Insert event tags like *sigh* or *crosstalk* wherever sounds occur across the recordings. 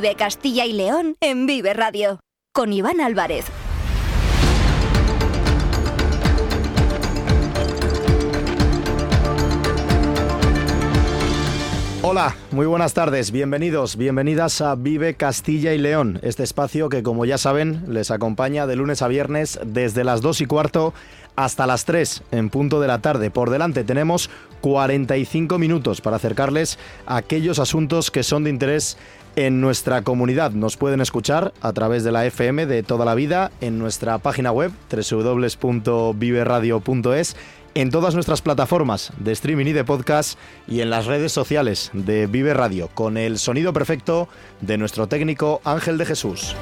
Vive Castilla y León en Vive Radio. Con Iván Álvarez. Hola, muy buenas tardes, bienvenidos, bienvenidas a Vive Castilla y León, este espacio que como ya saben les acompaña de lunes a viernes desde las 2 y cuarto hasta las 3 en punto de la tarde. Por delante tenemos 45 minutos para acercarles a aquellos asuntos que son de interés en nuestra comunidad. Nos pueden escuchar a través de la FM de toda la vida en nuestra página web www.viveradio.es en todas nuestras plataformas de streaming y de podcast y en las redes sociales de Vive Radio, con el sonido perfecto de nuestro técnico Ángel de Jesús.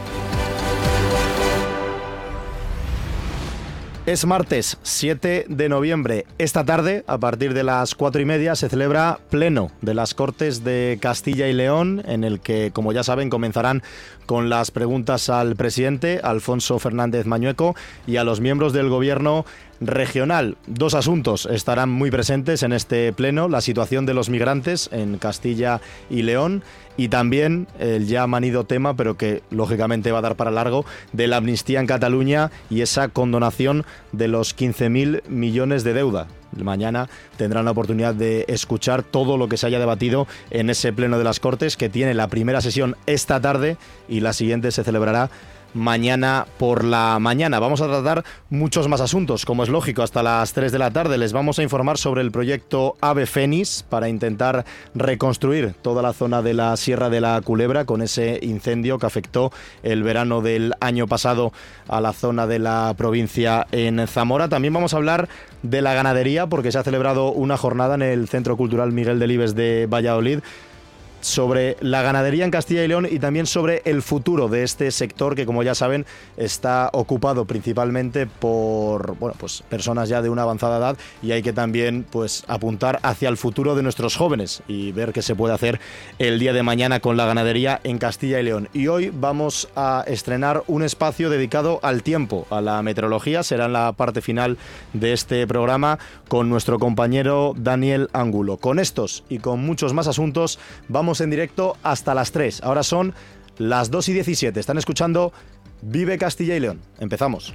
Es martes 7 de noviembre. Esta tarde, a partir de las 4 y media, se celebra pleno de las Cortes de Castilla y León, en el que, como ya saben, comenzarán con las preguntas al presidente Alfonso Fernández Mañueco y a los miembros del gobierno regional. Dos asuntos estarán muy presentes en este pleno, la situación de los migrantes en Castilla y León y también el ya manido tema, pero que lógicamente va a dar para largo, de la amnistía en Cataluña y esa condonación de los 15.000 millones de deuda. Mañana tendrán la oportunidad de escuchar todo lo que se haya debatido en ese Pleno de las Cortes, que tiene la primera sesión esta tarde y la siguiente se celebrará mañana por la mañana. Vamos a tratar muchos más asuntos, como es lógico, hasta las 3 de la tarde. Les vamos a informar sobre el proyecto Ave Fénix para intentar reconstruir toda la zona de la Sierra de la Culebra con ese incendio que afectó el verano del año pasado a la zona de la provincia en Zamora. También vamos a hablar de la ganadería porque se ha celebrado una jornada en el Centro Cultural Miguel Delibes de Valladolid sobre la ganadería en Castilla y León y también sobre el futuro de este sector que como ya saben está ocupado principalmente por bueno, pues personas ya de una avanzada edad y hay que también pues apuntar hacia el futuro de nuestros jóvenes y ver qué se puede hacer el día de mañana con la ganadería en Castilla y León. Y hoy vamos a estrenar un espacio dedicado al tiempo, a la meteorología, será en la parte final de este programa con nuestro compañero Daniel Ángulo. Con estos y con muchos más asuntos vamos en directo hasta las 3. Ahora son las 2 y 17. Están escuchando Vive Castilla y León. Empezamos.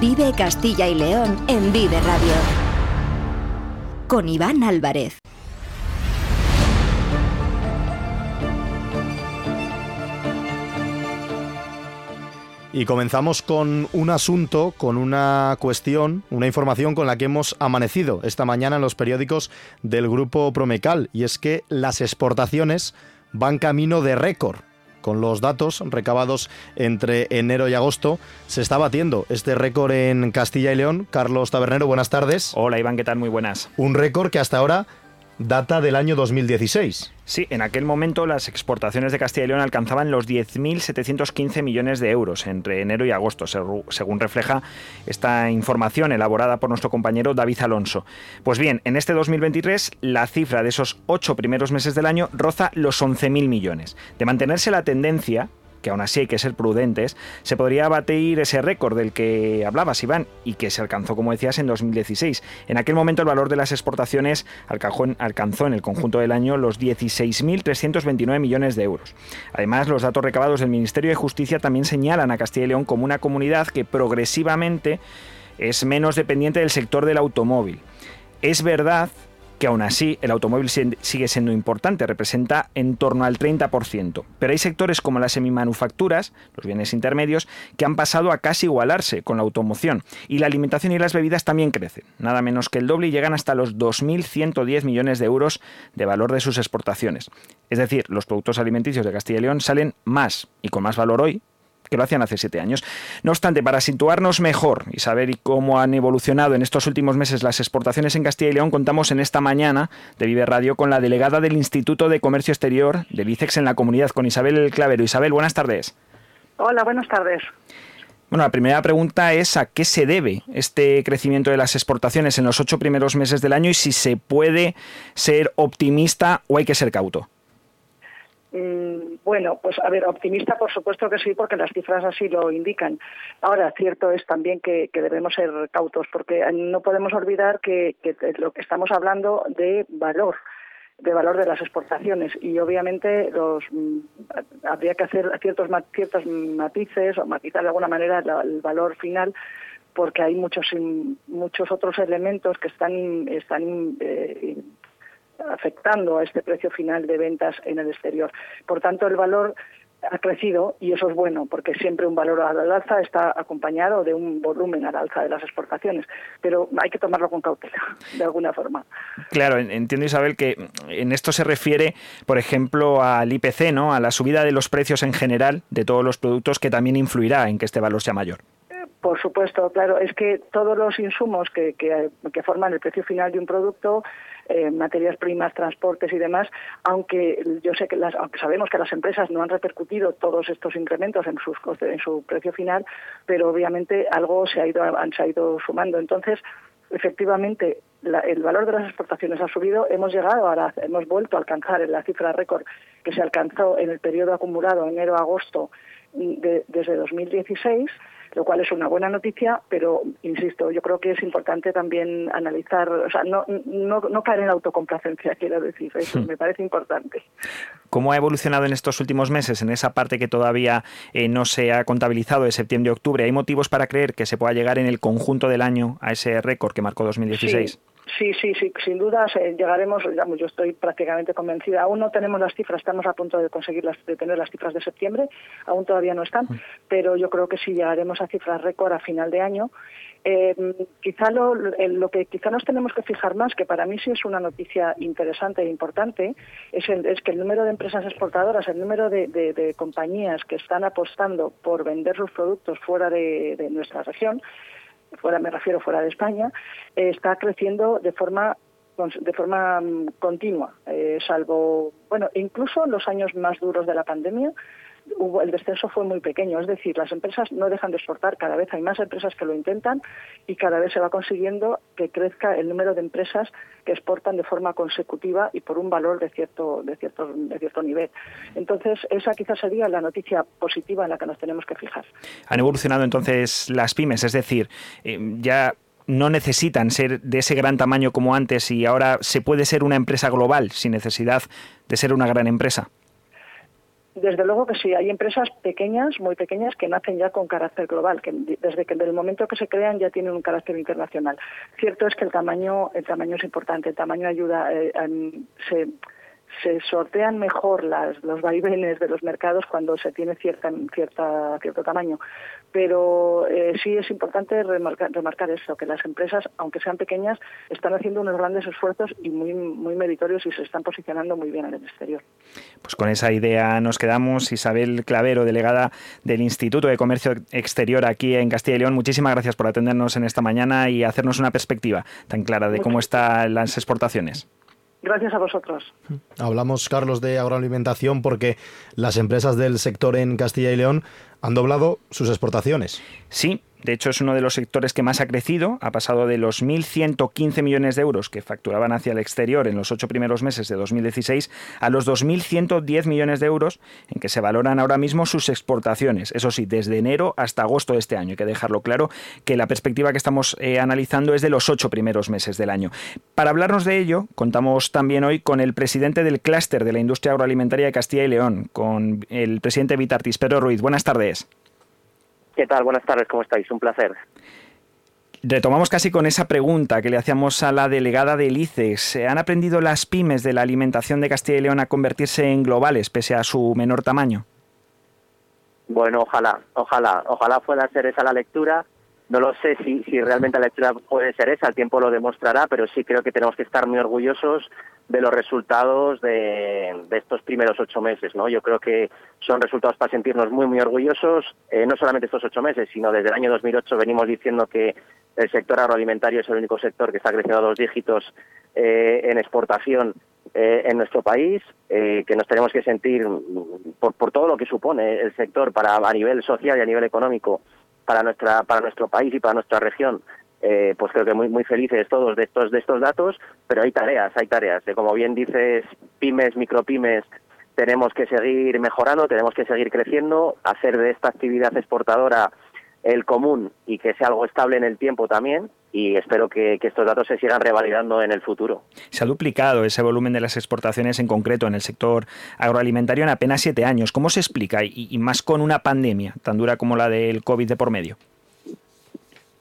Vive Castilla y León en Vive Radio. Con Iván Álvarez. Y comenzamos con un asunto, con una cuestión, una información con la que hemos amanecido esta mañana en los periódicos del grupo Promecal, y es que las exportaciones van camino de récord. Con los datos recabados entre enero y agosto, se está batiendo este récord en Castilla y León. Carlos Tabernero, buenas tardes. Hola Iván, ¿qué tal? Muy buenas. Un récord que hasta ahora data del año 2016. Sí, en aquel momento las exportaciones de Castilla y León alcanzaban los 10.715 millones de euros entre enero y agosto, según refleja esta información elaborada por nuestro compañero David Alonso. Pues bien, en este 2023 la cifra de esos ocho primeros meses del año roza los 11.000 millones. De mantenerse la tendencia, que aún así hay que ser prudentes, se podría batir ese récord del que hablabas, Iván, y que se alcanzó, como decías, en 2016. En aquel momento el valor de las exportaciones alcanzó en el conjunto del año los 16.329 millones de euros. Además, los datos recabados del Ministerio de Justicia también señalan a Castilla y León como una comunidad que progresivamente es menos dependiente del sector del automóvil. Es verdad que aún así el automóvil sigue siendo importante, representa en torno al 30%. Pero hay sectores como las semimanufacturas, los bienes intermedios, que han pasado a casi igualarse con la automoción. Y la alimentación y las bebidas también crecen, nada menos que el doble y llegan hasta los 2.110 millones de euros de valor de sus exportaciones. Es decir, los productos alimenticios de Castilla y León salen más y con más valor hoy que lo hacían hace siete años. No obstante, para situarnos mejor y saber cómo han evolucionado en estos últimos meses las exportaciones en Castilla y León, contamos en esta mañana de Vive Radio con la delegada del Instituto de Comercio Exterior del ICEX en la comunidad, con Isabel Clavero. Isabel, buenas tardes. Hola, buenas tardes. Bueno, la primera pregunta es a qué se debe este crecimiento de las exportaciones en los ocho primeros meses del año y si se puede ser optimista o hay que ser cauto. Mm, bueno, pues a ver, optimista por supuesto que sí, porque las cifras así lo indican. Ahora, cierto es también que, debemos ser cautos, porque no podemos olvidar que, lo que estamos hablando de valor de valor de las exportaciones y obviamente los mm, habría que hacer ciertos ciertos matices o matizar de alguna manera el valor final porque hay muchos muchos otros elementos que están están eh, afectando a este precio final de ventas en el exterior. Por tanto, el valor ha crecido y eso es bueno porque siempre un valor al alza está acompañado de un volumen al alza de las exportaciones, pero hay que tomarlo con cautela, de alguna forma. Claro, entiendo Isabel que en esto se refiere, por ejemplo, al IPC, ¿no? A la subida de los precios en general de todos los productos que también influirá en que este valor sea mayor. Por supuesto, claro, es que todos los insumos que, que forman el precio final de un producto eh, materias primas, transportes y demás, aunque yo sé que las, aunque sabemos que las empresas no han repercutido todos estos incrementos en sus en su precio final, pero obviamente algo se ha ido se ha ido sumando. Entonces, efectivamente, el valor de las exportaciones ha subido. Hemos llegado, a hemos vuelto a alcanzar la cifra récord que se alcanzó en el periodo acumulado enero-agosto desde 2016 lo cual es una buena noticia, pero insisto, yo creo que es importante también analizar, o sea, no, no, no caer en autocomplacencia, quiero decir, eso hmm. me parece importante. ¿Cómo ha evolucionado en estos últimos meses, en esa parte que todavía eh, no se ha contabilizado de septiembre a octubre? ¿Hay motivos para creer que se pueda llegar en el conjunto del año a ese récord que marcó 2016? Sí, sí, sí, sin dudas eh, llegaremos, digamos, yo estoy prácticamente convencida. Aún no tenemos las cifras, estamos a punto de conseguir las, de tener las cifras de septiembre, aún todavía no están, pero yo creo que sí llegaremos a cifras récord a final de año. Eh, quizá lo, lo, que quizá nos tenemos que fijar más, que para mí sí es una noticia interesante e importante, es, es que el número de empresas exportadoras, el número de, de, compañías que están apostando por vender sus productos fuera de, de nuestra región, fuera me refiero fuera de España, eh, está creciendo de forma de forma mm, continua, eh, salvo, bueno, incluso los años más duros de la pandemia, el descenso fue muy pequeño. Es decir, las empresas no dejan de exportar, cada vez hay más empresas que lo intentan y cada vez se va consiguiendo que crezca el número de empresas que exportan de forma consecutiva y por un valor de cierto, de cierto, de cierto nivel. Entonces, esa quizás sería la noticia positiva en la que nos tenemos que fijar. Han evolucionado entonces las pymes, es decir, eh, ya no necesitan ser de ese gran tamaño como antes y ahora se puede ser una empresa global sin necesidad de ser una gran empresa. Desde luego que sí, hay empresas pequeñas, muy pequeñas, que nacen ya con carácter global, que desde que el momento que se crean ya tienen un carácter internacional. Cierto es que el tamaño, el tamaño es importante, el tamaño ayuda, eh, se, se sortean mejor las, los vaivenes de los mercados cuando se tiene cierta, cierta, cierto tamaño. Pero eh, sí es importante remarcar, remarcar eso, que las empresas, aunque sean pequeñas, están haciendo unos grandes esfuerzos y muy, muy meritorios y se están posicionando muy bien en el exterior. Pues con esa idea nos quedamos. Isabel Clavero, delegada del Instituto de Comercio Exterior aquí en Castilla y León, muchísimas gracias por atendernos en esta mañana y hacernos una perspectiva tan clara de cómo están las exportaciones. Gracias a vosotros. Hablamos, Carlos, de agroalimentación porque las empresas del sector en Castilla y León han doblado sus exportaciones. Sí, de hecho, es uno de los sectores que más ha crecido. Ha pasado de los 1.115 millones de euros que facturaban hacia el exterior en los ocho primeros meses de 2016 a los 2.110 millones de euros en que se valoran ahora mismo sus exportaciones. Eso sí, desde enero hasta agosto de este año. Hay que dejarlo claro que la perspectiva que estamos eh, analizando es de los ocho primeros meses del año. Para hablarnos de ello, contamos también hoy con el presidente del clúster de la industria agroalimentaria de Castilla y León, con el presidente Vitartis Pedro Ruiz. Buenas tardes. ¿Qué tal? Buenas tardes, ¿cómo estáis? Un placer. Retomamos casi con esa pregunta que le hacíamos a la delegada del ICES. ¿Han aprendido las pymes de la alimentación de Castilla y León a convertirse en globales pese a su menor tamaño? Bueno, ojalá, ojalá, ojalá pueda ser esa la lectura. No lo sé si, si realmente la lectura puede ser esa, el tiempo lo demostrará, pero sí creo que tenemos que estar muy orgullosos de los resultados de, estos primeros ocho meses. ¿no? Yo creo que son resultados para sentirnos muy, muy orgullosos, eh, no solamente estos ocho meses, sino desde el año 2008 venimos diciendo que el sector agroalimentario es el único sector que está creciendo a dos dígitos eh, en exportación eh, en nuestro país, que nos tenemos que sentir por, por todo lo que supone el sector para a nivel social y a nivel económico para nuestra para nuestro país y para nuestra región eh, pues creo que muy muy felices todos de estos de estos datos pero hay tareas hay tareas. Como bien dices pymes micropymes tenemos que seguir mejorando, tenemos que seguir creciendo, hacer de esta actividad exportadora el común y que sea algo estable en el tiempo también y espero que, estos datos se sigan revalidando en el futuro. Se ha duplicado ese volumen de las exportaciones en concreto en el sector agroalimentario en apenas siete años. ¿Cómo se explica? y más con una pandemia tan dura como la del COVID de por medio.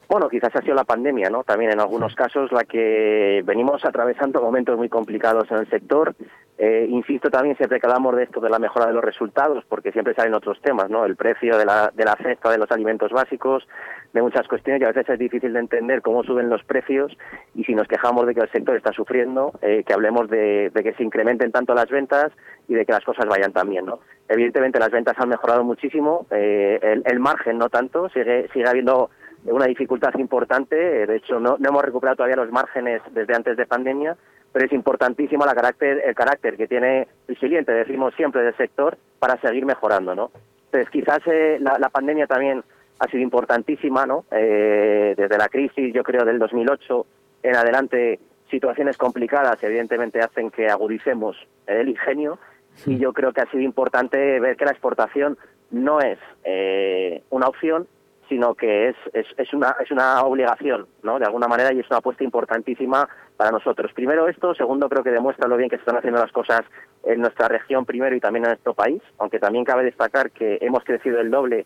Bueno, quizás ha sido la pandemia, ¿no? También en algunos casos la que venimos atravesando momentos muy complicados en el sector. Eh, insisto también siempre que hablamos de esto de la mejora de los resultados, porque siempre salen otros temas, ¿no? El precio de la, de la cesta de los alimentos básicos, de muchas cuestiones y a veces es difícil de entender cómo suben los precios y si nos quejamos de que el sector está sufriendo, eh, que hablemos de, que se incrementen tanto las ventas y de que las cosas vayan también, ¿no? Evidentemente las ventas han mejorado muchísimo, eh, el, el margen no tanto, sigue, sigue habiendo una dificultad importante. De hecho, no, hemos recuperado todavía los márgenes desde antes de pandemia, pero es importantísimo la carácter, el carácter que tiene resiliente, decimos siempre, del sector para seguir mejorando. ¿no? Entonces, quizás eh, la, pandemia también ha sido importantísima, ¿no? Eh, desde la crisis, yo creo, del 2008 en adelante, situaciones complicadas evidentemente hacen que agudicemos el ingenio y yo creo que ha sido importante ver que la exportación no es eh, una opción, sino que es, es, es, una, es una obligación, ¿no? De alguna manera, y es una apuesta importantísima para nosotros. Primero esto, segundo creo que demuestra lo bien que se están haciendo las cosas en nuestra región primero y también en nuestro país, aunque también cabe destacar que hemos crecido el doble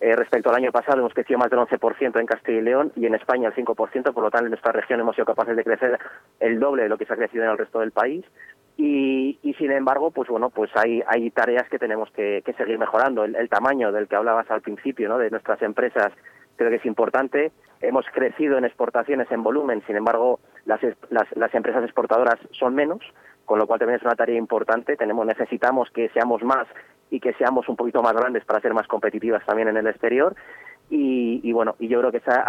eh, respecto al año pasado, hemos crecido más del 11% en Castilla y León y en España el 5%, por lo tanto en nuestra región hemos sido capaces de crecer el doble de lo que se ha crecido en el resto del país. Y, sin embargo, pues bueno, pues hay, hay tareas que tenemos que, seguir mejorando. El, tamaño del que hablabas al principio, ¿no? De nuestras empresas, creo que es importante. Hemos crecido en exportaciones en volumen, sin embargo, las, las, las empresas exportadoras son menos, con lo cual también es una tarea importante. Tenemos, necesitamos que seamos más y que seamos un poquito más grandes para ser más competitivas también en el exterior. Y, bueno, y yo creo que esa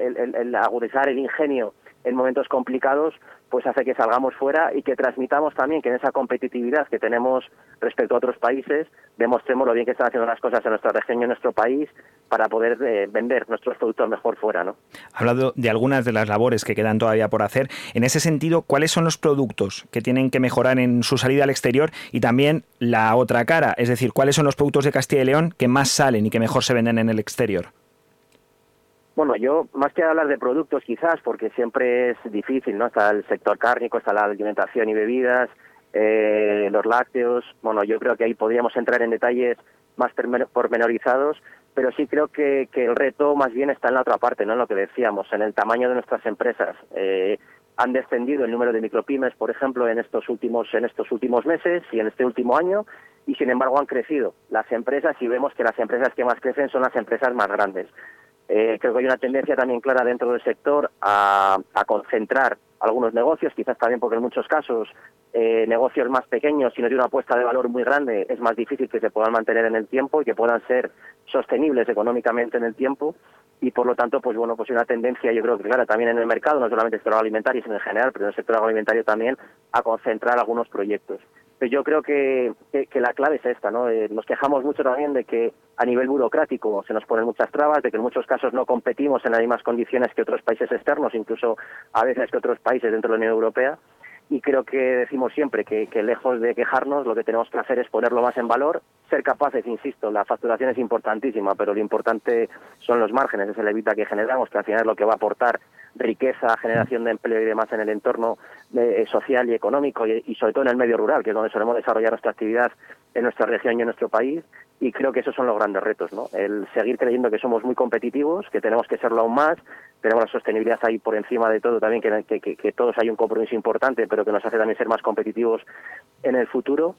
el, agudizar el ingenio en momentos complicados pues hace que salgamos fuera y que transmitamos también que en esa competitividad que tenemos respecto a otros países demostremos lo bien que están haciendo las cosas en nuestra región y en nuestro país para poder eh, vender nuestros productos mejor fuera. ¿no? Ha hablado de algunas de las labores que quedan todavía por hacer. En ese sentido, ¿cuáles son los productos que tienen que mejorar en su salida al exterior y también la otra cara? Es decir, ¿cuáles son los productos de Castilla y León que más salen y que mejor se venden en el exterior? Bueno, yo más que hablar de productos quizás, porque siempre es difícil, ¿no? Está el sector cárnico, está la alimentación y bebidas, eh, los lácteos. Bueno, yo creo que ahí podríamos entrar en detalles más pormenorizados, pero sí creo que, el reto más bien está en la otra parte, ¿no? En lo que decíamos, en el tamaño de nuestras empresas. Eh, han descendido el número de micropymes, por ejemplo, en estos últimos en estos últimos meses y en este último año, y sin embargo han crecido las empresas y vemos que las empresas que más crecen son las empresas más grandes. Eh, creo que hay una tendencia también clara dentro del sector a, concentrar algunos negocios, quizás también porque en muchos casos eh, negocios más pequeños, si no tiene una apuesta de valor muy grande, es más difícil que se puedan mantener en el tiempo y que puedan ser sostenibles económicamente en el tiempo. Y por lo tanto, pues bueno, pues hay una tendencia, yo creo que clara también en el mercado, no solamente en el sector agroalimentario, sino en general, pero en el sector agroalimentario también, a concentrar algunos proyectos. Yo creo que, que, la clave es esta, ¿no? Eh, nos quejamos mucho también de que a nivel burocrático se nos ponen muchas trabas, de que en muchos casos no competimos en las mismas condiciones que otros países externos, incluso a veces que otros países dentro de la Unión Europea. Y creo que decimos siempre que, que lejos de quejarnos, lo que tenemos que hacer es ponerlo más en valor, ser capaces, insisto, la facturación es importantísima, pero lo importante son los márgenes, es el evita que generamos, que al final es lo que va a aportar riqueza, generación de empleo y demás en el entorno eh, social y económico y, sobre todo en el medio rural, que es donde solemos desarrollar nuestra actividad en nuestra región y en nuestro país. Y creo que esos son los grandes retos, ¿no? El seguir creyendo que somos muy competitivos, que tenemos que serlo aún más, tenemos la sostenibilidad ahí por encima de todo también, que, que, que todos hay un compromiso importante, pero que nos hace también ser más competitivos en el futuro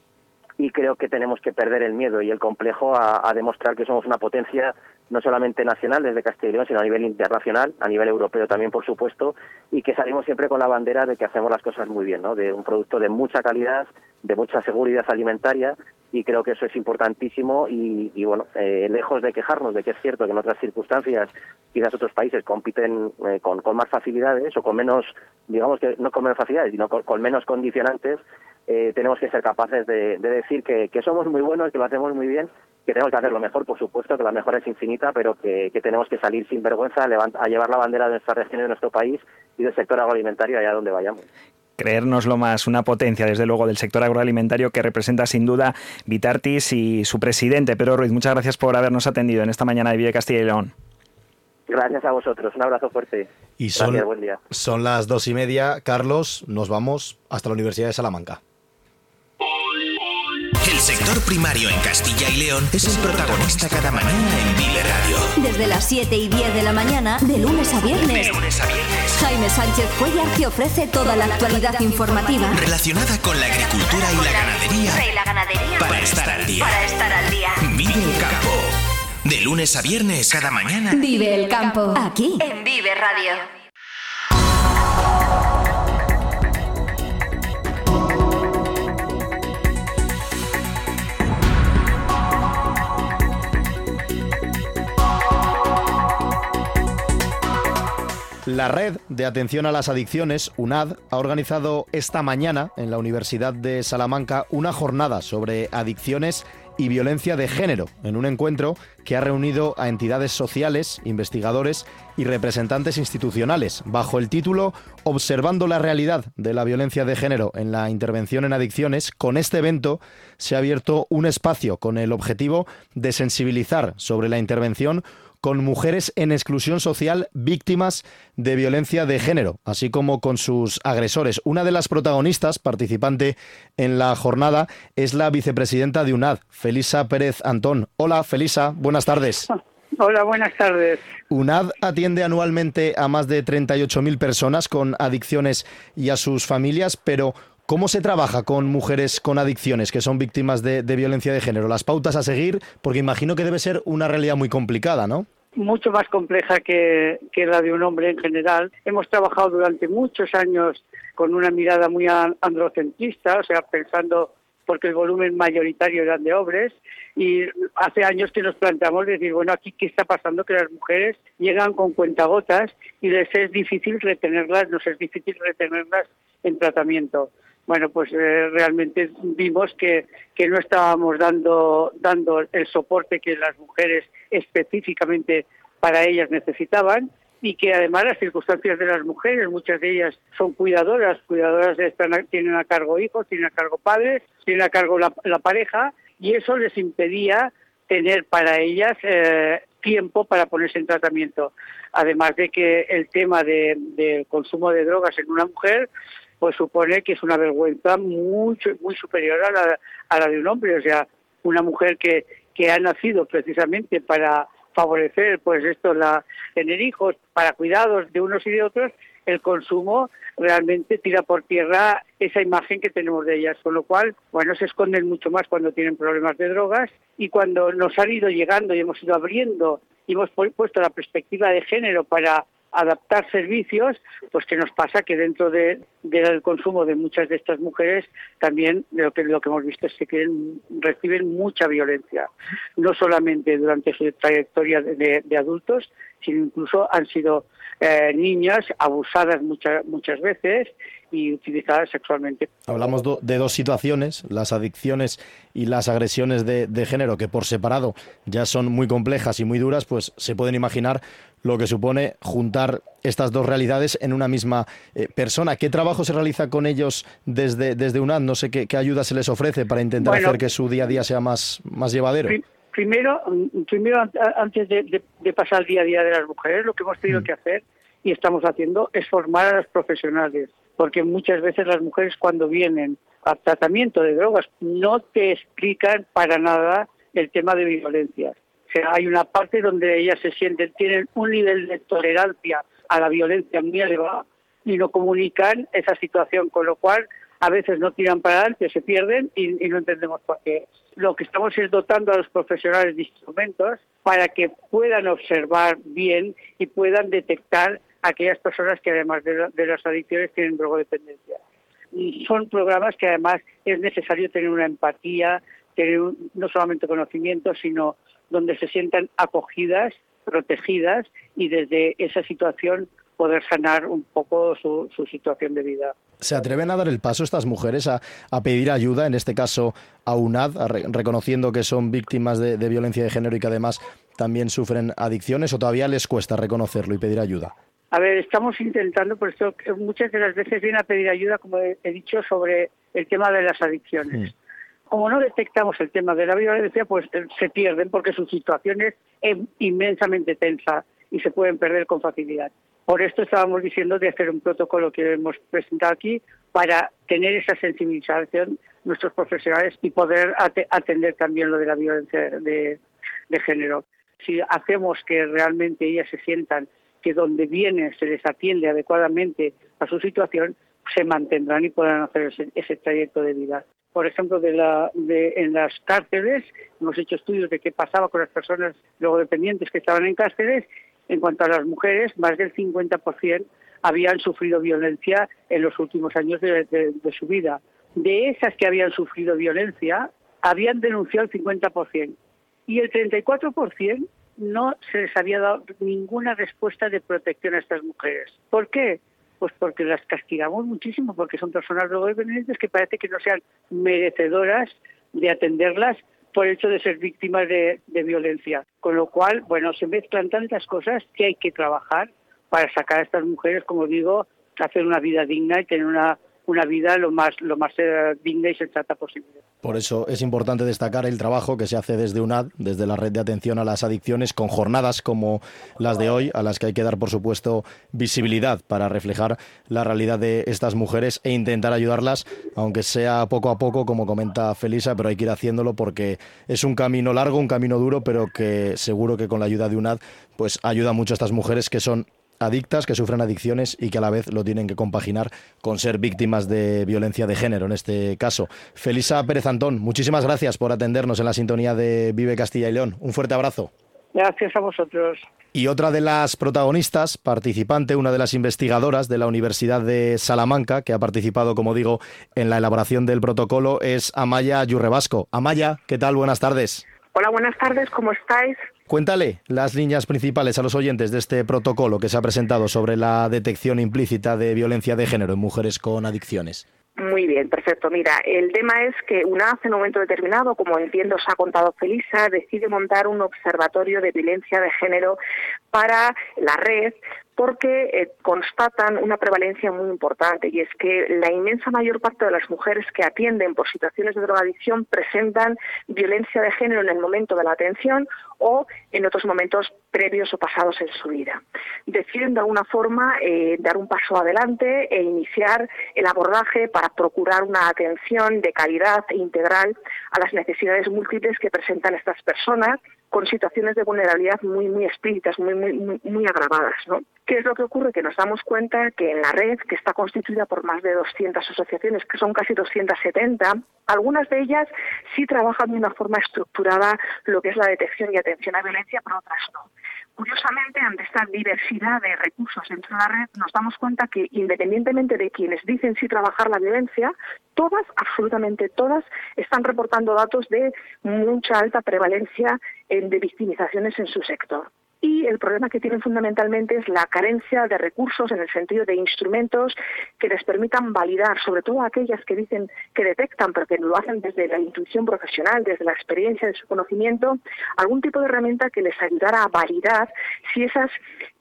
y creo que tenemos que perder el miedo y el complejo a, demostrar que somos una potencia no solamente nacional desde Castilla y León, sino a nivel internacional, a nivel europeo también, por supuesto, y que salimos siempre con la bandera de que hacemos las cosas muy bien, ¿no? de un producto de mucha calidad, de mucha seguridad alimentaria, y creo que eso es importantísimo y, bueno, eh, lejos de quejarnos de que es cierto que en otras circunstancias quizás otros países compiten eh, con, más facilidades o con menos, digamos que no con menos facilidades, sino con menos condicionantes, eh, tenemos que ser capaces de, decir que, somos muy buenos, que lo hacemos muy bien, que tenemos que hacerlo mejor, por supuesto, que la mejora es infinita, pero que, tenemos que salir sin vergüenza a, llevar la bandera de nuestra región de nuestro país y del sector agroalimentario allá donde vayamos. Creérnoslo más, una potencia desde luego del sector agroalimentario que representa sin duda Vitartis y su presidente, Pedro Ruiz. Muchas gracias por habernos atendido en esta mañana de Vive Castilla y León. Gracias a vosotros, un abrazo fuerte. Y son, son las dos y media, Carlos, nos vamos hasta la Universidad de Salamanca. El sector primario en Castilla y León es el protagonista cada mañana en Vive Desde las 7 y 10 de la mañana, de lunes a viernes. De lunes a viernes. Jaime Sánchez Cuellar te ofrece toda la actualidad informativa relacionada con la agricultura y la ganadería. Y la ganadería. Para estar al día. Para estar al día. Vive el campo. De lunes a viernes, cada mañana. Vive el campo. Aquí, en Vive Radio. La red de atención a las adicciones, UNAD, ha organizado esta mañana en la Universidad de Salamanca una jornada sobre adicciones y violencia de género, en un encuentro que ha reunido a entidades sociales, investigadores y representantes institucionales, bajo el título Observando la realidad de la violencia de género en la intervención en adicciones. Con este evento se ha abierto un espacio con el objetivo de sensibilizar sobre la intervención con mujeres en exclusión social víctimas de violencia de género, así como con sus agresores. Una de las protagonistas, participante en la jornada, es la vicepresidenta de UNAD, Felisa Pérez Antón. Hola, Felisa, buenas tardes. Hola, buenas tardes. UNAD atiende anualmente a más de 38.000 personas con adicciones y a sus familias, pero ¿Cómo se trabaja con mujeres con adicciones que son víctimas de, violencia de género? Las pautas a seguir, porque imagino que debe ser una realidad muy complicada, ¿no? Mucho más compleja que, la de un hombre en general. Hemos trabajado durante muchos años con una mirada muy androcentrista, o sea, pensando porque el volumen mayoritario eran de hombres y hace años que nos planteamos decir, bueno, aquí qué está pasando que las mujeres llegan con cuentagotas y les es difícil retenerlas, nos es difícil retenerlas en tratamiento bueno, pues eh, realmente vimos que, que no estábamos dando, dando el soporte que las mujeres específicamente para ellas necesitaban y que además las circunstancias de las mujeres, muchas de ellas son cuidadoras, cuidadoras están, tienen a cargo hijos, tienen a cargo padres, tienen a cargo la, pareja y eso les impedía tener para ellas eh, tiempo para ponerse en tratamiento. Además de que el tema del de consumo de drogas en una mujer pues supone que es una vergüenza mucho, muy superior a la, a la de un hombre. O sea, una mujer que, que ha nacido precisamente para favorecer pues esto la tener hijos para cuidados de unos y de otros el consumo realmente tira por tierra esa imagen que tenemos de ellas con lo cual bueno se esconden mucho más cuando tienen problemas de drogas y cuando nos han ido llegando y hemos ido abriendo y hemos puesto la perspectiva de género para adaptar servicios, pues que nos pasa que dentro de, del consumo de muchas de estas mujeres también lo que, lo que hemos visto es que reciben mucha violencia, no solamente durante su trayectoria de, adultos, sino incluso han sido eh, niñas abusadas muchas muchas veces y utilizadas sexualmente. Hablamos de dos situaciones, las adicciones y las agresiones de, de, género, que por separado ya son muy complejas y muy duras, pues se pueden imaginar lo que supone juntar estas dos realidades en una misma eh, persona. ¿Qué trabajo se realiza con ellos desde, desde UNAD? No sé qué, ayuda se les ofrece para intentar hacer que su día a día sea más, más llevadero. Primero, mm, primero antes de, pasar al día a día de las mujeres, lo que hemos tenido mm. que hacer y estamos haciendo es formar a los profesionales, porque muchas veces las mujeres cuando vienen a tratamiento de drogas no te explican para nada el tema de hay una parte donde ellas se sienten, tienen un nivel de tolerancia a la violencia muy elevado y no comunican esa situación, con lo cual a veces no tiran para adelante, se pierden y, no entendemos por qué. Lo que estamos es dotando a los profesionales de instrumentos para que puedan observar bien y puedan detectar aquellas personas que además de, de las adicciones tienen drogodependencia. Son programas que además es necesario tener una empatía, tener no solamente conocimiento, sino donde se sientan acogidas, protegidas y desde esa situación poder sanar un poco su, situación de vida. ¿Se atreven a dar el paso estas mujeres a, pedir ayuda, en este caso a UNAD, reconociendo que son víctimas de, violencia de género y que además también sufren adicciones o todavía les cuesta reconocerlo y pedir ayuda? A ver, estamos intentando, por eso muchas de las veces viene a pedir ayuda, como he, dicho, sobre el tema de las adicciones. Como no detectamos el tema de la violencia, pues eh, se pierden porque su situación es inmensamente tensa y se pueden perder con facilidad. Por esto estábamos diciendo de hacer un protocolo que hemos presentado aquí para tener esa sensibilización nuestros profesionales y poder atender también lo de la violencia de género. Si hacemos que realmente ellas se sientan que donde vienen se les atiende adecuadamente a su situación, se mantendrán y puedan hacer ese, trayecto de vida. Por ejemplo, de la, de, en las cárceles hemos hecho estudios de qué pasaba con las personas luego dependientes que estaban en cárceles. En cuanto a las mujeres, más del 50% habían sufrido violencia en los últimos años de, de su vida. De esas que habían sufrido violencia, habían denunciado el 50% y el 34% no se les había dado ninguna respuesta de protección a estas mujeres. ¿Por qué? Pues porque las castigamos muchísimo, porque son personas luego dependientes que parece que no sean merecedoras de atenderlas por el hecho de ser víctimas de, de violencia. Con lo cual, bueno, se mezclan tantas cosas que hay que trabajar para sacar a estas mujeres, como digo, hacer una vida digna y tener una una vida lo más, lo más eh, digna y sensata posible. Por eso es importante destacar el trabajo que se hace desde UNAD, desde la red de atención a las adicciones, con jornadas como las de hoy, a las que hay que dar, por supuesto, visibilidad para reflejar la realidad de estas mujeres e intentar ayudarlas, aunque sea poco a poco, como comenta Felisa, pero hay que ir haciéndolo porque es un camino largo, un camino duro, pero que seguro que con la ayuda de UNAD pues ayuda mucho a estas mujeres que son adictas, que sufren adicciones y que a la vez lo tienen que compaginar con ser víctimas de violencia de género, en este caso. Felisa Pérez Antón, muchísimas gracias por atendernos en la sintonía de Vive Castilla y León. Un fuerte abrazo. Gracias a vosotros. Y otra de las protagonistas, participante, una de las investigadoras de la Universidad de Salamanca, que ha participado, como digo, en la elaboración del protocolo, es Amaya Yurrebasco. Amaya, ¿qué tal? Buenas tardes. Hola, buenas tardes, ¿cómo estáis? Cuéntale las líneas principales a los oyentes de este protocolo que se ha presentado sobre la detección implícita de violencia de género en mujeres con adicciones. Muy bien, perfecto. Mira, el tema es que UNAF en un momento determinado, como entiendo os ha contado Felisa, decide montar un observatorio de violencia de género para la red porque eh, constatan una prevalencia muy importante y es que la inmensa mayor parte de las mujeres que atienden por situaciones de drogadicción presentan violencia de género en el momento de la atención o en otros momentos previos o pasados en su vida. Deciden de alguna forma eh, dar un paso adelante e iniciar el abordaje para procurar una atención de calidad integral a las necesidades múltiples que presentan estas personas con situaciones de vulnerabilidad muy muy explícitas, muy muy muy, agravadas, ¿no? ¿Qué es lo que ocurre? Que nos damos cuenta que en la red, que está constituida por más de 200 asociaciones, que son casi 270, algunas de ellas sí trabajan de una forma estructurada lo que es la detección y atención a violencia, pero otras no. Curiosamente, ante esta diversidad de recursos dentro de la red, nos damos cuenta que independientemente de quienes dicen sí trabajar la violencia, todas, absolutamente todas, están reportando datos de mucha alta prevalencia de victimizaciones en su sector y el problema que tienen fundamentalmente es la carencia de recursos en el sentido de instrumentos que les permitan validar, sobre todo aquellas que dicen que detectan, pero que lo hacen desde la intuición profesional, desde la experiencia, de su conocimiento, algún tipo de herramienta que les ayudara a validar si esas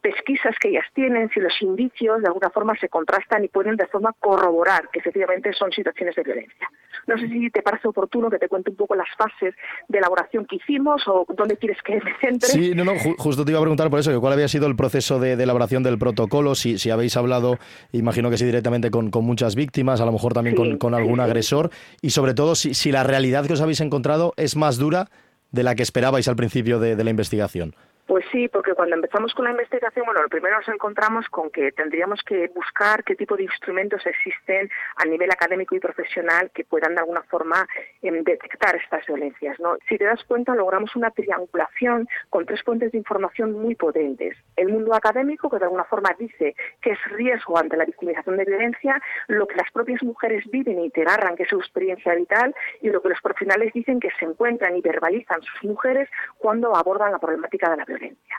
pesquisas que ellas tienen, si los indicios de alguna forma se contrastan y pueden de forma corroborar que efectivamente son situaciones de violencia. No sé si te parece oportuno que te cuente un poco las fases de elaboración que hicimos o dónde quieres que me centre. Sí, no, no, justo iba a preguntar por eso, cuál había sido el proceso de, elaboración del protocolo, si, si, habéis hablado, imagino que sí, directamente con, muchas víctimas, a lo mejor también con, algún agresor, y sobre todo si, si, la realidad que os habéis encontrado es más dura de la que esperabais al principio de la investigación. Pues sí, porque cuando empezamos con la investigación, bueno, lo primero nos encontramos con que tendríamos que buscar qué tipo de instrumentos existen a nivel académico y profesional que puedan de alguna forma em, detectar estas violencias. Si te das cuenta, logramos una triangulación con tres fuentes de información muy potentes. El mundo académico, que de alguna forma dice que es riesgo ante la victimización de violencia, lo que las propias mujeres viven y te narran que es su experiencia vital, y lo que los profesionales dicen que se encuentran y verbalizan sus mujeres cuando abordan la problemática de la violencia violencia.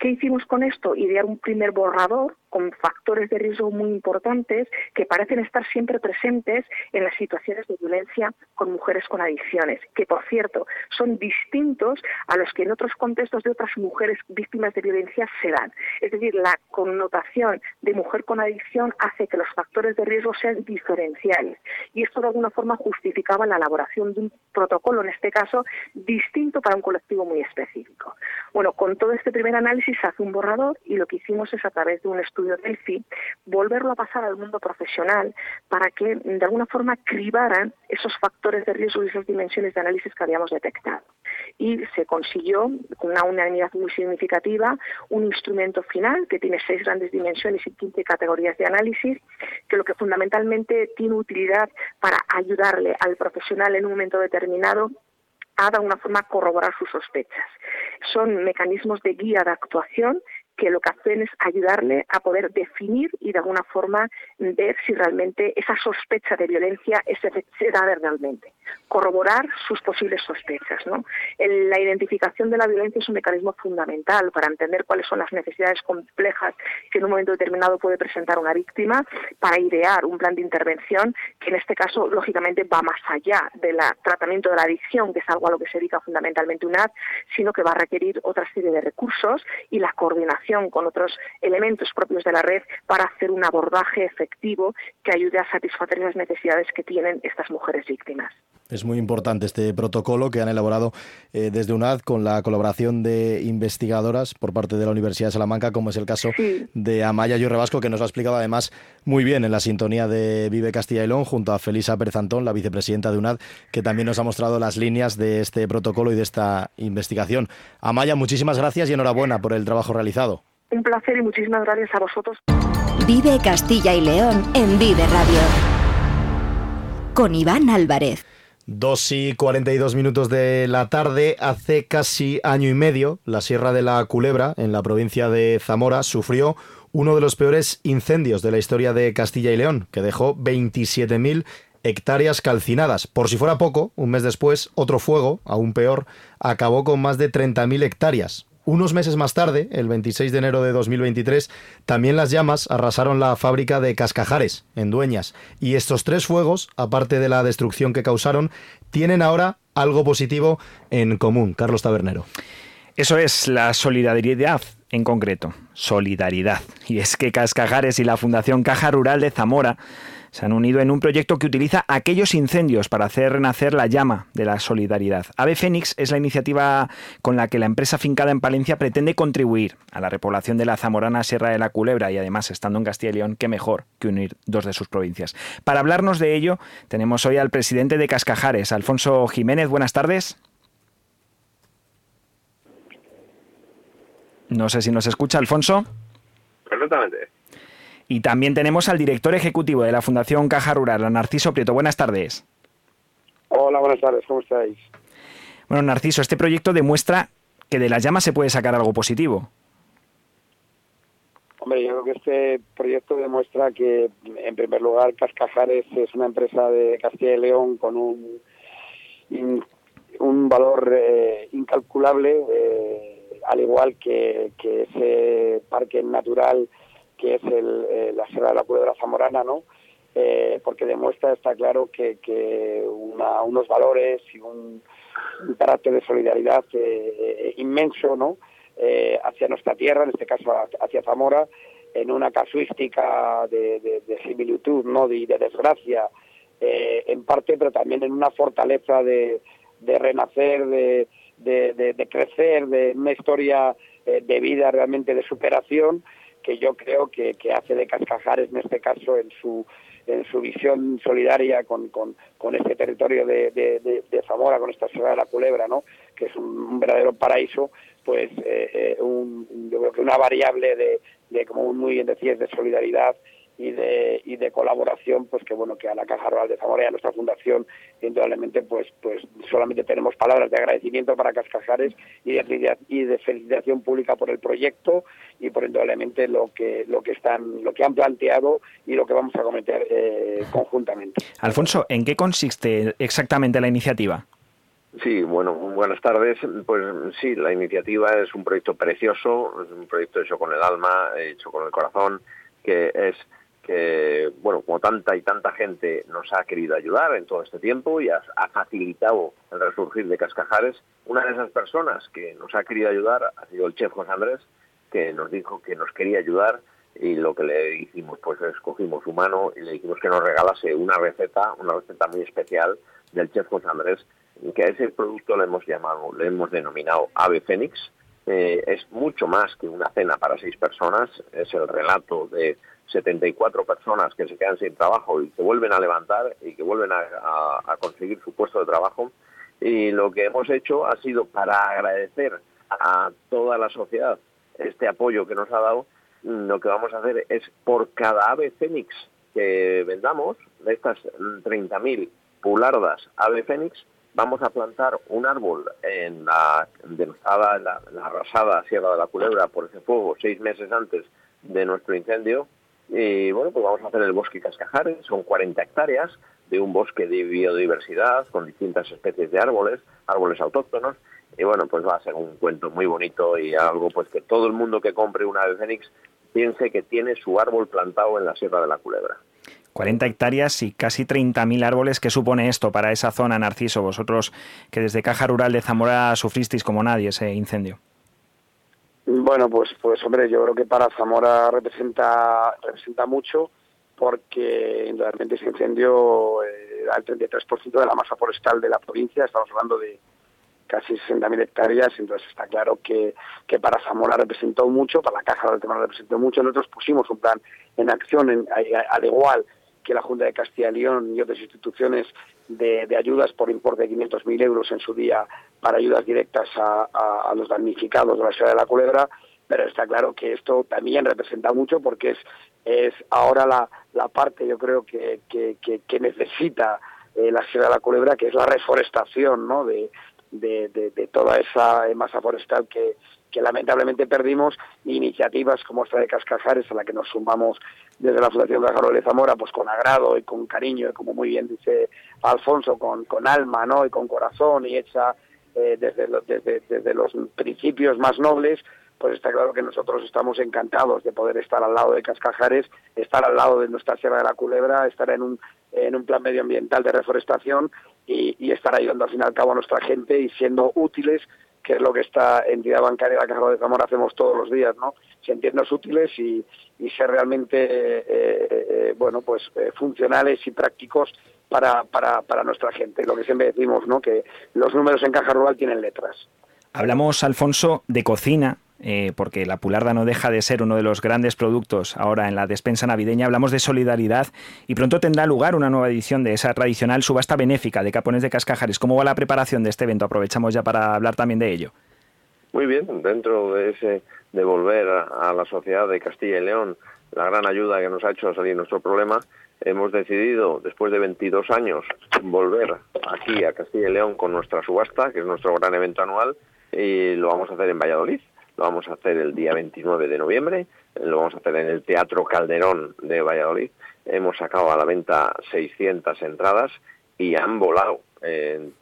¿Qué hicimos con esto? Idear un primer borrador con factores de riesgo muy importantes que parecen estar siempre presentes en las situaciones de violencia con mujeres con adicciones, que por cierto son distintos a los que en otros contextos de otras mujeres víctimas de violencia se dan. Es decir, la connotación de mujer con adicción hace que los factores de riesgo sean diferenciales y esto de alguna forma justificaba la elaboración de un protocolo, en este caso, distinto para un colectivo muy específico. Bueno, con todo este primer análisis se hace un borrador y lo que hicimos es a través de un estudio Delphi, volverlo a pasar al mundo profesional para que de alguna forma cribaran esos factores de riesgo y esas dimensiones de análisis que habíamos detectado. Y se consiguió, con una unanimidad muy significativa, un instrumento final que tiene seis grandes dimensiones y 15 categorías de análisis, que lo que fundamentalmente tiene utilidad para ayudarle al profesional en un momento determinado a de alguna forma corroborar sus sospechas. Son mecanismos de guía de actuación que lo que hacen es ayudarle a poder definir y de alguna forma ver si realmente esa sospecha de violencia es efectiva realmente, corroborar sus posibles sospechas. ¿no? la identificación de la violencia es un mecanismo fundamental para entender cuáles son las necesidades complejas que en un momento determinado puede presentar una víctima para idear un plan de intervención que en este caso lógicamente va más allá del tratamiento de la adicción, que es algo a lo que se dedica fundamentalmente UNAD, sino que va a requerir otra serie de recursos y la coordinación con otros elementos propios de la red para hacer un abordaje efectivo que ayude a satisfacer las necesidades que tienen estas mujeres víctimas. Es muy importante este protocolo que han elaborado eh, desde UNAD con la colaboración de investigadoras por parte de la Universidad de Salamanca, como es el caso de Amaya Yurrebasco, que nos lo ha explicado además muy bien en la sintonía de Vive Castilla y León, junto a Felisa Pérez Antón, la vicepresidenta de UNAD, que también nos ha mostrado las líneas de este protocolo y de esta investigación. Amaya, muchísimas gracias y enhorabuena por el trabajo realizado. Un placer y muchísimas gracias a vosotros. Vive Castilla y León en Vive Radio. Con Iván Álvarez. Dos y 42 minutos de la tarde, hace casi año y medio, la Sierra de la Culebra, en la provincia de Zamora, sufrió uno de los peores incendios de la historia de Castilla y León, que dejó 27.000 hectáreas calcinadas. Por si fuera poco, un mes después, otro fuego, aún peor, acabó con más de 30.000 hectáreas. Unos meses más tarde, el 26 de enero de 2023, también las llamas arrasaron la fábrica de Cascajares, en Dueñas. Y estos tres fuegos, aparte de la destrucción que causaron, tienen ahora algo positivo en común. Carlos Tabernero. Eso es la solidaridad en concreto, solidaridad. Y es que Cascajares y la Fundación Caja Rural de Zamora se han unido en un proyecto que utiliza aquellos incendios para hacer renacer la llama de la solidaridad. Ave Fénix es la iniciativa con la que la empresa fincada en Palencia pretende contribuir a la repoblación de la zamorana Sierra de la Culebra y además estando en Castilla y León, qué mejor que unir dos de sus provincias. Para hablarnos de ello, tenemos hoy al presidente de Cascajares, Alfonso Jiménez. Buenas tardes. No sé si nos escucha, Alfonso. Perfectamente. Y también tenemos al director ejecutivo de la Fundación Caja Rural, Narciso Prieto. Buenas tardes. Hola, buenas tardes, ¿cómo estáis? Bueno, Narciso, este proyecto demuestra que de las llamas se puede sacar algo positivo. Hombre, yo creo que este proyecto demuestra que, en primer lugar, Cascajares es una empresa de Castilla y León con un, un valor eh, incalculable, eh, al igual que, que ese parque natural que es el, eh, la Sierra de la Culebra Zamorana, ¿no? Eh, porque demuestra, está claro, que, que unos valores y un, carácter de solidaridad eh, inmenso, ¿no? hacia nuestra tierra, en este caso hacia Zamora, en una casuística de, similitud, ¿no? De, de desgracia, en parte, pero también en una fortaleza de, renacer, de, crecer, de una historia de vida realmente de superación que yo creo que, hace de Cascajares, en este caso, en su, en su visión solidaria con, con, con este territorio de, de, Zamora, con esta ciudad de la Culebra, ¿no? que es un, verdadero paraíso, pues eh, eh, un, yo creo que una variable de, de como muy bien decías, de solidaridad y de, y de colaboración, pues que bueno, que a la Caja Rural de Zamora y a nuestra fundación, indudablemente, pues, pues solamente tenemos palabras de agradecimiento para Cascajares y de, y de felicitación pública por el proyecto y por indudablemente lo que, lo que están, lo que han planteado y lo que vamos a cometer eh, conjuntamente. Alfonso, ¿en qué consiste exactamente la iniciativa? Sí, bueno, buenas tardes. Pues sí, la iniciativa es un proyecto precioso, es un proyecto hecho con el alma, hecho con el corazón, que es que, bueno, como tanta y tanta gente nos ha querido ayudar en todo este tiempo y ha, facilitado el resurgir de Cascajares, una de esas personas que nos ha querido ayudar ha sido el chef José Andrés, que nos dijo que nos quería ayudar y lo que le hicimos pues escogimos su mano y le dijimos que nos regalase una receta, una receta muy especial del chef José Andrés que a ese producto le hemos llamado, le hemos denominado Ave Fénix. Eh, es mucho más que una cena para seis personas, es el relato de 74 personas que se quedan sin trabajo y que vuelven a levantar y que vuelven a, conseguir su puesto de trabajo. Y lo que hemos hecho ha sido para agradecer a toda la sociedad este apoyo que nos ha dado, lo que vamos a hacer es por cada ave fénix que vendamos, de estas 30.000 pulardas ave fénix, vamos a plantar un árbol en la denostada, la, la arrasada Sierra de la Culebra por ese fuego seis meses antes de nuestro incendio. Y bueno, pues vamos a hacer el bosque Cascajares, son 40 hectáreas de un bosque de biodiversidad con distintas especies de árboles, árboles autóctonos. Y bueno, pues va a ser un cuento muy bonito y algo pues que todo el mundo que compre una ave fénix piense que tiene su árbol plantado en la Sierra de la Culebra. 40 hectáreas y casi 30.000 árboles. ¿Qué supone esto para esa zona, Narciso? Vosotros que desde Caja Rural de Zamora sufristeis como nadie ese incendio. Bueno, pues, pues hombre, yo creo que para Zamora representa, representa mucho porque realmente ese incendio eh, era el 33% de la masa forestal de la provincia. Estamos hablando de casi 60.000 hectáreas, entonces está claro que, que para Zamora representó mucho, para la Caja de Zamora representó mucho. Nosotros pusimos un plan en acción en, al igual que la Junta de Castilla y León y otras instituciones de, ayudas por importe de 500.000 euros en su día para ayudas directas a, los damnificados de la ciudad de la Culebra, pero está claro que esto también representa mucho porque es, es ahora la, la parte, yo creo, que, que, necesita eh, la ciudad de la Culebra, que es la reforestación ¿no? de, de, toda esa masa forestal que, que lamentablemente perdimos, iniciativas como esta de Cascajares, a la que nos sumamos desde la Fundación Cajarol de Zamora, pues con agrado y con cariño, y como muy bien dice Alfonso, con, con alma ¿no? y con corazón y hecha eh, desde, desde, desde los principios más nobles, pues está claro que nosotros estamos encantados de poder estar al lado de Cascajares, estar al lado de nuestra Sierra de la Culebra, estar en un, en un plan medioambiental de reforestación y, y estar ayudando al fin y al cabo a nuestra gente y siendo útiles que es lo que esta entidad bancaria de la Caja de Zamora hacemos todos los días, ¿no? Sentirnos útiles y, ser realmente, eh, eh, bueno, pues eh, funcionales y prácticos para, para, para nuestra gente. Lo que siempre decimos, ¿no? Que los números en Caja Rural tienen letras. Hablamos, Alfonso, de cocina, eh, porque la pularda no deja de ser uno de los grandes productos ahora en la despensa navideña. Hablamos de solidaridad y pronto tendrá lugar una nueva edición de esa tradicional subasta benéfica de capones de cascajares. ¿Cómo va la preparación de este evento? Aprovechamos ya para hablar también de ello. Muy bien, dentro de ese devolver a la sociedad de Castilla y León la gran ayuda que nos ha hecho a salir nuestro problema, hemos decidido, después de 22 años, volver aquí a Castilla y León con nuestra subasta, que es nuestro gran evento anual, y lo vamos a hacer en Valladolid. Lo vamos a hacer el día 29 de noviembre, lo vamos a hacer en el Teatro Calderón de Valladolid. Hemos sacado a la venta 600 entradas y han volado. En,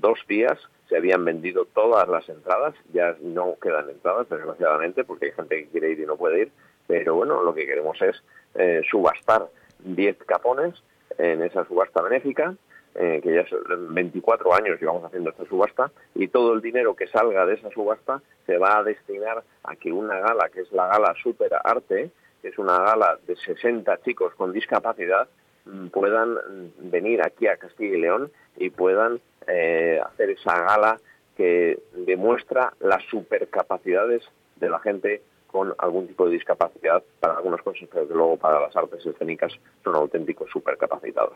dos días se habían vendido todas las entradas, ya no quedan entradas, desgraciadamente, porque hay gente que quiere ir y no puede ir, pero bueno, lo que queremos es eh, subastar 10 capones en esa subasta benéfica eh, que ya es 24 años llevamos haciendo esta subasta, y todo el dinero que salga de esa subasta se va a destinar a que una gala, que es la gala Super Arte, que es una gala de 60 chicos con discapacidad, mm, puedan mm, venir aquí a Castilla y León y puedan eh, hacer esa gala que demuestra las supercapacidades de la gente con algún tipo de discapacidad para algunas cosas, pero luego para las artes escénicas son auténticos supercapacitados.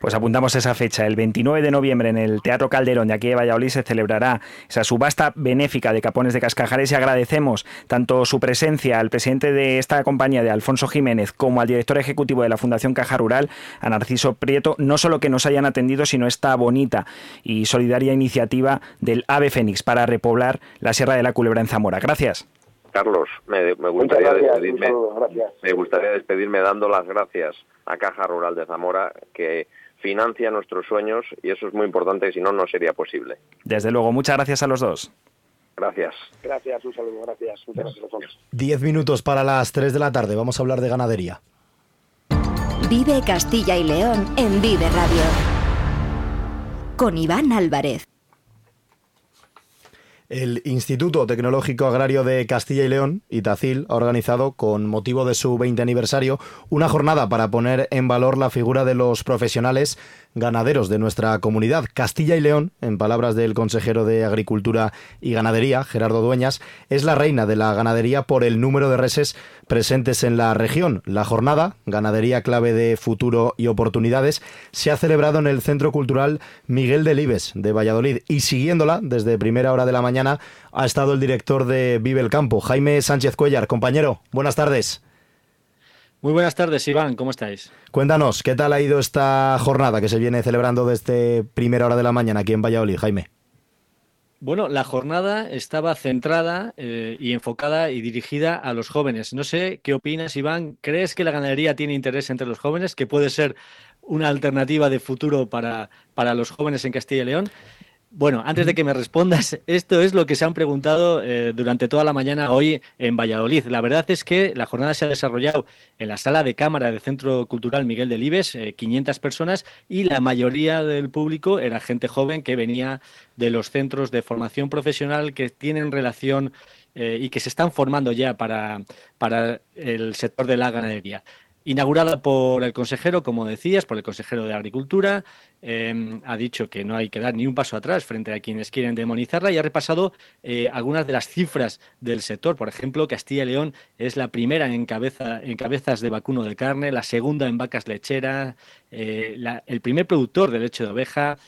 Pues apuntamos esa fecha. El 29 de noviembre en el Teatro Calderón de aquí de Valladolid se celebrará esa subasta benéfica de capones de Cascajares y agradecemos tanto su presencia al presidente de esta compañía, de Alfonso Jiménez, como al director ejecutivo de la Fundación Caja Rural, a Narciso Prieto, no solo que nos hayan atendido, sino esta bonita y solidaria iniciativa del AVE Fénix para repoblar la Sierra de la Culebra en Zamora. Gracias. Carlos, me, gustaría despedirme. Me gustaría despedirme dando las gracias a Caja Rural de Zamora, que financia nuestros sueños y eso es muy importante, si no, no sería posible. Desde luego, muchas gracias a los dos. Gracias. Gracias, un saludo, gracias. Muchas gracias. Diez minutos para las tres de la tarde. Vamos a hablar de ganadería. Vive Castilla y León en Vive Radio. Con Iván Álvarez. El Instituto Tecnológico Agrario de Castilla y León, Itacil, ha organizado, con motivo de su 20 aniversario, una jornada para poner en valor la figura de los profesionales ganaderos de nuestra comunidad. Castilla y León, en palabras del consejero de Agricultura y Ganadería, Gerardo Dueñas, es la reina de la ganadería por el número de reses presentes en la región. La jornada, Ganadería clave de futuro y oportunidades, se ha celebrado en el Centro Cultural Miguel Delibes de Valladolid y siguiéndola desde primera hora de la mañana ha estado el director de Vive el Campo, Jaime Sánchez Cuellar. Compañero, buenas tardes. Muy buenas tardes, Iván, ¿cómo estáis? Cuéntanos, ¿qué tal ha ido esta jornada que se viene celebrando desde primera hora de la mañana aquí en Valladolid, Jaime? Bueno, la jornada estaba centrada eh, y enfocada y dirigida a los jóvenes. No sé qué opinas, Iván. ¿Crees que la ganadería tiene interés entre los jóvenes, que puede ser una alternativa de futuro para, para los jóvenes en Castilla y León? Bueno, antes de que me respondas, *laughs* esto es lo que se han preguntado eh, durante toda la mañana hoy en Valladolid. La verdad es que la jornada se ha desarrollado en la sala de cámara del Centro Cultural Miguel Delibes, eh, 500 personas, y la mayoría del público era gente joven que venía de los centros de formación profesional que tienen relación eh, y que se están formando ya para, para el sector de la ganadería inaugurada por el consejero, como decías, por el consejero de Agricultura. Em, ha dicho que no hay que dar ni un paso atrás frente a quienes quieren demonizarla y ha repasado eh, algunas de las cifras del sector. Por ejemplo, Castilla y León es la primera en, en cabezas de vacuno de carne, la segunda en vacas lecheras, eh, el primer productor de leche de oveja,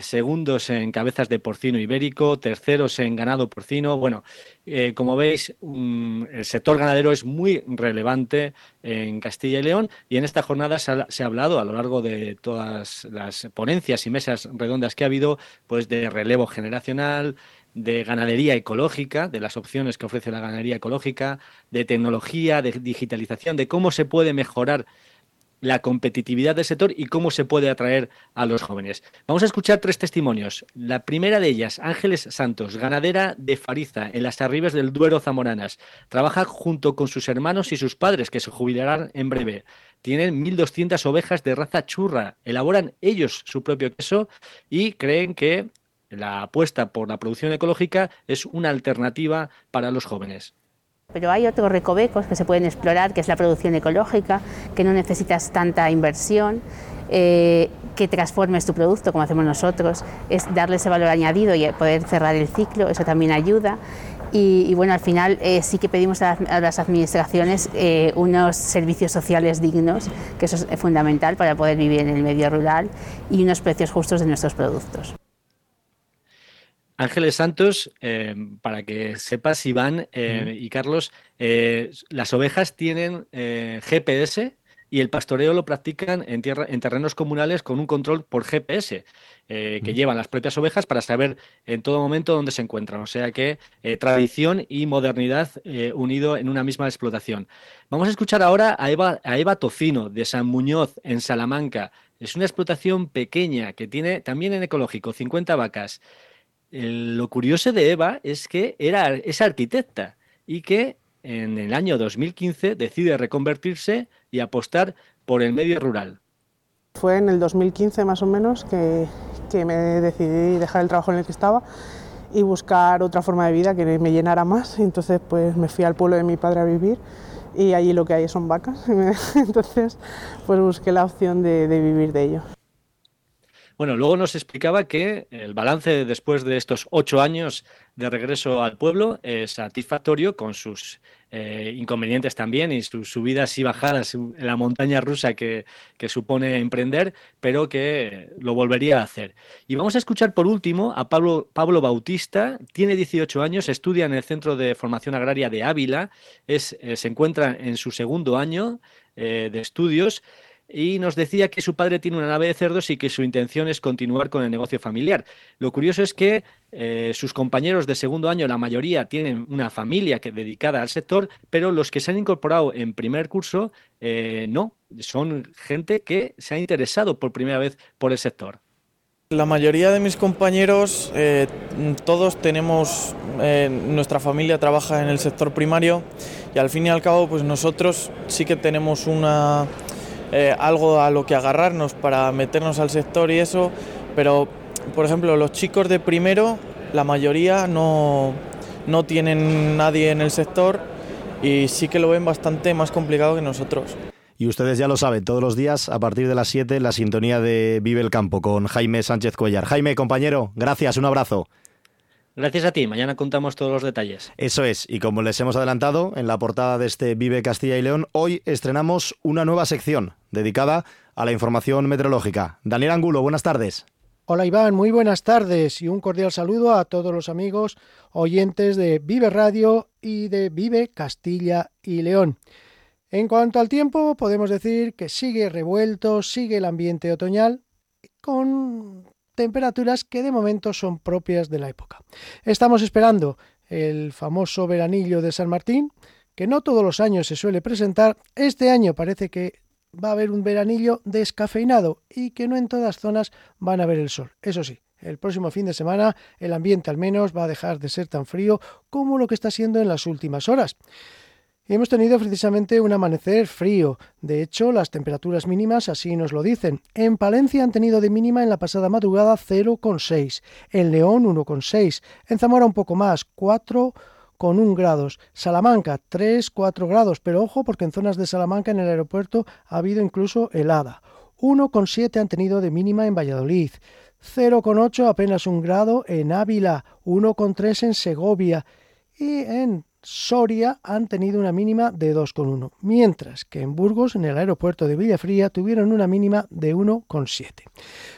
segundos en cabezas de porcino ibérico, terceros en ganado porcino. Bueno, eh, como veis, el sector ganadero es muy relevante en Castilla y León y en esta jornada se ha, hablado a lo largo de todas las ponencias y mesas redondas que ha habido, pues de relevo generacional, de ganadería ecológica, de las opciones que ofrece la ganadería ecológica, de tecnología, de digitalización, de cómo se puede mejorar la competitividad del sector y cómo se puede atraer a los jóvenes. Vamos a escuchar tres testimonios. La primera de ellas, Ángeles Santos, ganadera de Fariza, en las arribes del Duero Zamoranas. Trabaja junto con sus hermanos y sus padres, que se jubilarán en breve. Tienen 1.200 ovejas de raza churra. Elaboran ellos su propio queso y creen que la apuesta por la producción ecológica es una alternativa para los jóvenes. Pero hay otros recovecos que se pueden explorar, que es la producción ecológica, que no necesitas tanta inversión, eh, que transformes tu producto como hacemos nosotros, es darle ese valor añadido y poder cerrar el ciclo, eso también ayuda. Y, bueno, al final eh, sí que pedimos a, las administraciones eh, unos servicios sociales dignos, que eso es fundamental para poder vivir en el medio rural, y unos precios justos de nuestros productos. Ángeles Santos, eh, para que sepas, Iván eh, y Carlos, eh, las ovejas tienen GPS y el pastoreo lo practican en, tierra, en terrenos comunales con un control por GPS que llevan las propias ovejas para saber en todo momento dónde se encuentran. O sea que tradición y modernidad unido en una misma explotación. Vamos a escuchar ahora a Eva, a Eva Tocino de San Muñoz en Salamanca. Es una explotación pequeña que tiene también en ecológico 50 vacas lo curioso de Eva es que era, es arquitecta y que en el año 2015 decide reconvertirse y apostar por el medio rural. Fue en el 2015 más o menos que, que me decidí dejar el trabajo en el que estaba y buscar otra forma de vida que me llenara más. Entonces pues me fui al pueblo de mi padre a vivir y allí lo que hay son vacas. *laughs* Entonces pues busqué la opción de, de vivir de ello. Bueno, luego nos explicaba que el balance después de estos ocho años de regreso al pueblo es satisfactorio con sus eh, inconvenientes también y sus subidas y bajadas en la montaña rusa que, supone emprender, pero que lo volvería a hacer. Y vamos a escuchar por último a Pablo, Pablo Bautista, tiene 18 años, estudia en el Centro de Formación Agraria de Ávila, es, eh, se encuentra en su segundo año eh, de estudios y nos decía que su padre tiene una nave de cerdos y que su intención es continuar con el negocio familiar. Lo curioso es que eh, sus compañeros de segundo año, la mayoría, tienen una familia que, dedicada al sector, pero los que se han incorporado en primer curso, eh, no, son gente que se ha interesado por primera vez por el sector. La mayoría de mis compañeros, eh, todos tenemos, nuestra familia trabaja en el sector primario y al fin y al cabo, pues nosotros sí que tenemos una, eh, algo a lo que agarrarnos para meternos al sector y eso, pero por ejemplo los chicos de primero, la mayoría no, no tienen nadie en el sector y sí que lo ven bastante más complicado que nosotros. Y ustedes ya lo saben, todos los días a partir de las 7 la sintonía de Vive el Campo con Jaime Sánchez Cuellar. Jaime, compañero, gracias, un abrazo. Gracias a ti, mañana contamos todos los detalles. Eso es, y como les hemos adelantado en la portada de este Vive Castilla y León, hoy estrenamos una nueva sección dedicada a la información meteorológica. Daniel Angulo, buenas tardes. Hola Iván, muy buenas tardes y un cordial saludo a todos los amigos oyentes de Vive Radio y de Vive Castilla y León. En cuanto al tiempo, podemos decir que sigue revuelto, sigue el ambiente otoñal, con temperaturas que de momento son propias de la época. Estamos esperando el famoso veranillo de San Martín, que no todos los años se suele presentar. Este año parece que va a haber un veranillo descafeinado y que no en todas zonas van a ver el sol. Eso sí, el próximo fin de semana el ambiente al menos va a dejar de ser tan frío como lo que está siendo en las últimas horas. Hemos tenido precisamente un amanecer frío. De hecho, las temperaturas mínimas así nos lo dicen. En Palencia han tenido de mínima en la pasada madrugada 0,6. En León 1,6. En Zamora un poco más, 4,1 grados. Salamanca 3, 4 grados. Pero ojo porque en zonas de Salamanca en el aeropuerto ha habido incluso helada. 1,7 han tenido de mínima en Valladolid. 0,8 apenas un grado en Ávila. 1,3 en Segovia. Y en Soria han tenido una mínima de 2,1, mientras que en Burgos, en el aeropuerto de Villafría, tuvieron una mínima de 1,7.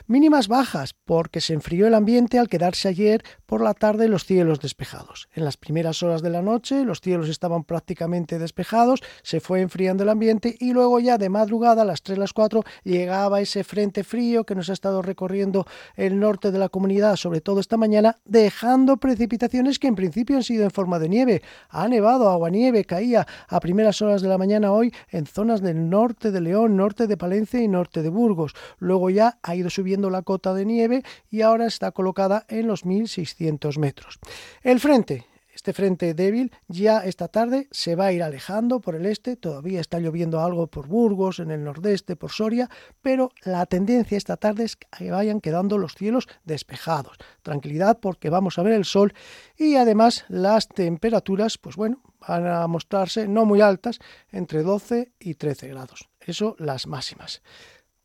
Mínimas bajas porque se enfrió el ambiente al quedarse ayer por la tarde los cielos despejados. En las primeras horas de la noche los cielos estaban prácticamente despejados, se fue enfriando el ambiente y luego ya de madrugada a las 3, las 4 llegaba ese frente frío que nos ha estado recorriendo el norte de la comunidad, sobre todo esta mañana, dejando precipitaciones que en principio han sido en forma de nieve ha nevado, agua-nieve caía a primeras horas de la mañana hoy en zonas del norte de León, norte de Palencia y norte de Burgos. Luego ya ha ido subiendo la cota de nieve y ahora está colocada en los 1600 metros. El frente, este frente débil ya esta tarde se va a ir alejando por el este, todavía está lloviendo algo por Burgos, en el nordeste, por Soria, pero la tendencia esta tarde es que vayan quedando los cielos despejados. Tranquilidad porque vamos a ver el sol y además las temperaturas, pues bueno, van a mostrarse no muy altas, entre 12 y 13 grados. Eso las máximas.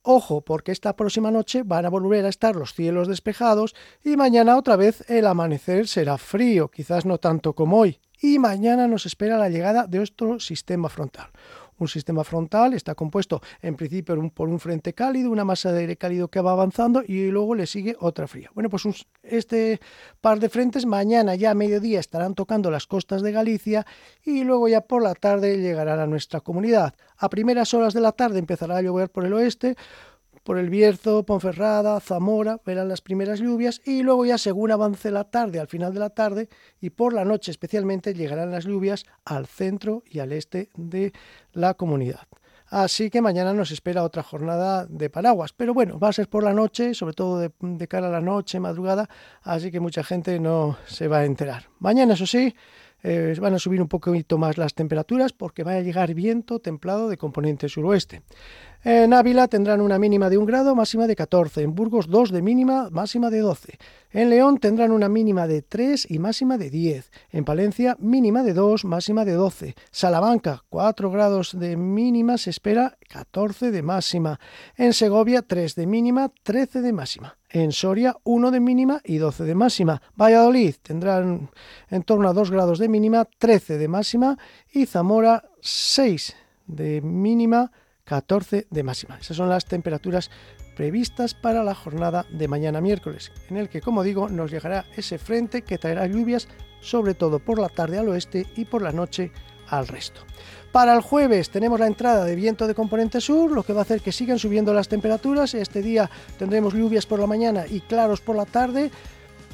Ojo, porque esta próxima noche van a volver a estar los cielos despejados y mañana otra vez el amanecer será frío, quizás no tanto como hoy. Y mañana nos espera la llegada de otro sistema frontal. Un sistema frontal está compuesto en principio por un frente cálido, una masa de aire cálido que va avanzando y luego le sigue otra fría. Bueno, pues este par de frentes mañana ya a mediodía estarán tocando las costas de Galicia y luego ya por la tarde llegarán a nuestra comunidad. A primeras horas de la tarde empezará a llover por el oeste, por el Bierzo, Ponferrada, Zamora, verán las primeras lluvias y luego ya según avance la tarde, al final de la tarde y por la noche especialmente llegarán las lluvias al centro y al este de la comunidad. Así que mañana nos espera otra jornada de paraguas. Pero bueno, va a ser por la noche, sobre todo de, cara a la noche, madrugada, así que mucha gente no se va a enterar. Mañana, eso sí, eh, van a subir un poquito más las temperaturas porque va a llegar viento templado de componente suroeste. En Ávila tendrán una mínima de 1 grado, máxima de 14. En Burgos 2 de mínima, máxima de 12. En León tendrán una mínima de 3 y máxima de 10. En Palencia mínima de 2, máxima de 12. Salamanca 4 grados de mínima, se espera 14 de máxima. En Segovia 3 de mínima, 13 de máxima. En Soria 1 de mínima y 12 de máxima. Valladolid tendrán en torno a 2 grados de mínima, 13 de máxima. Y Zamora 6 de mínima, 14 de máxima. Esas son las temperaturas previstas para la jornada de mañana miércoles, en el que, como digo, nos llegará ese frente que traerá lluvias, sobre todo por la tarde al oeste y por la noche al resto. Para el jueves tenemos la entrada de viento de componente sur, lo que va a hacer que sigan subiendo las temperaturas. Este día tendremos lluvias por la mañana y claros por la tarde,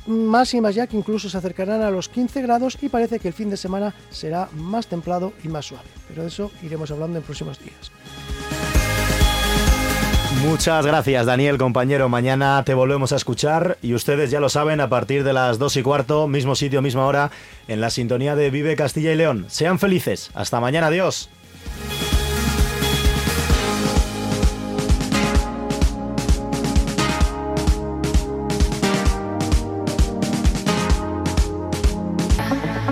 máximas ya que incluso se acercarán a los 15 grados y parece que el fin de semana será más templado y más suave. Pero de eso iremos hablando en próximos días. Muchas gracias, Daniel, compañero. Mañana te volvemos a escuchar y ustedes ya lo saben, a partir de las dos y cuarto, mismo sitio, misma hora, en la sintonía de Vive Castilla y León. Sean felices. Hasta mañana, adiós.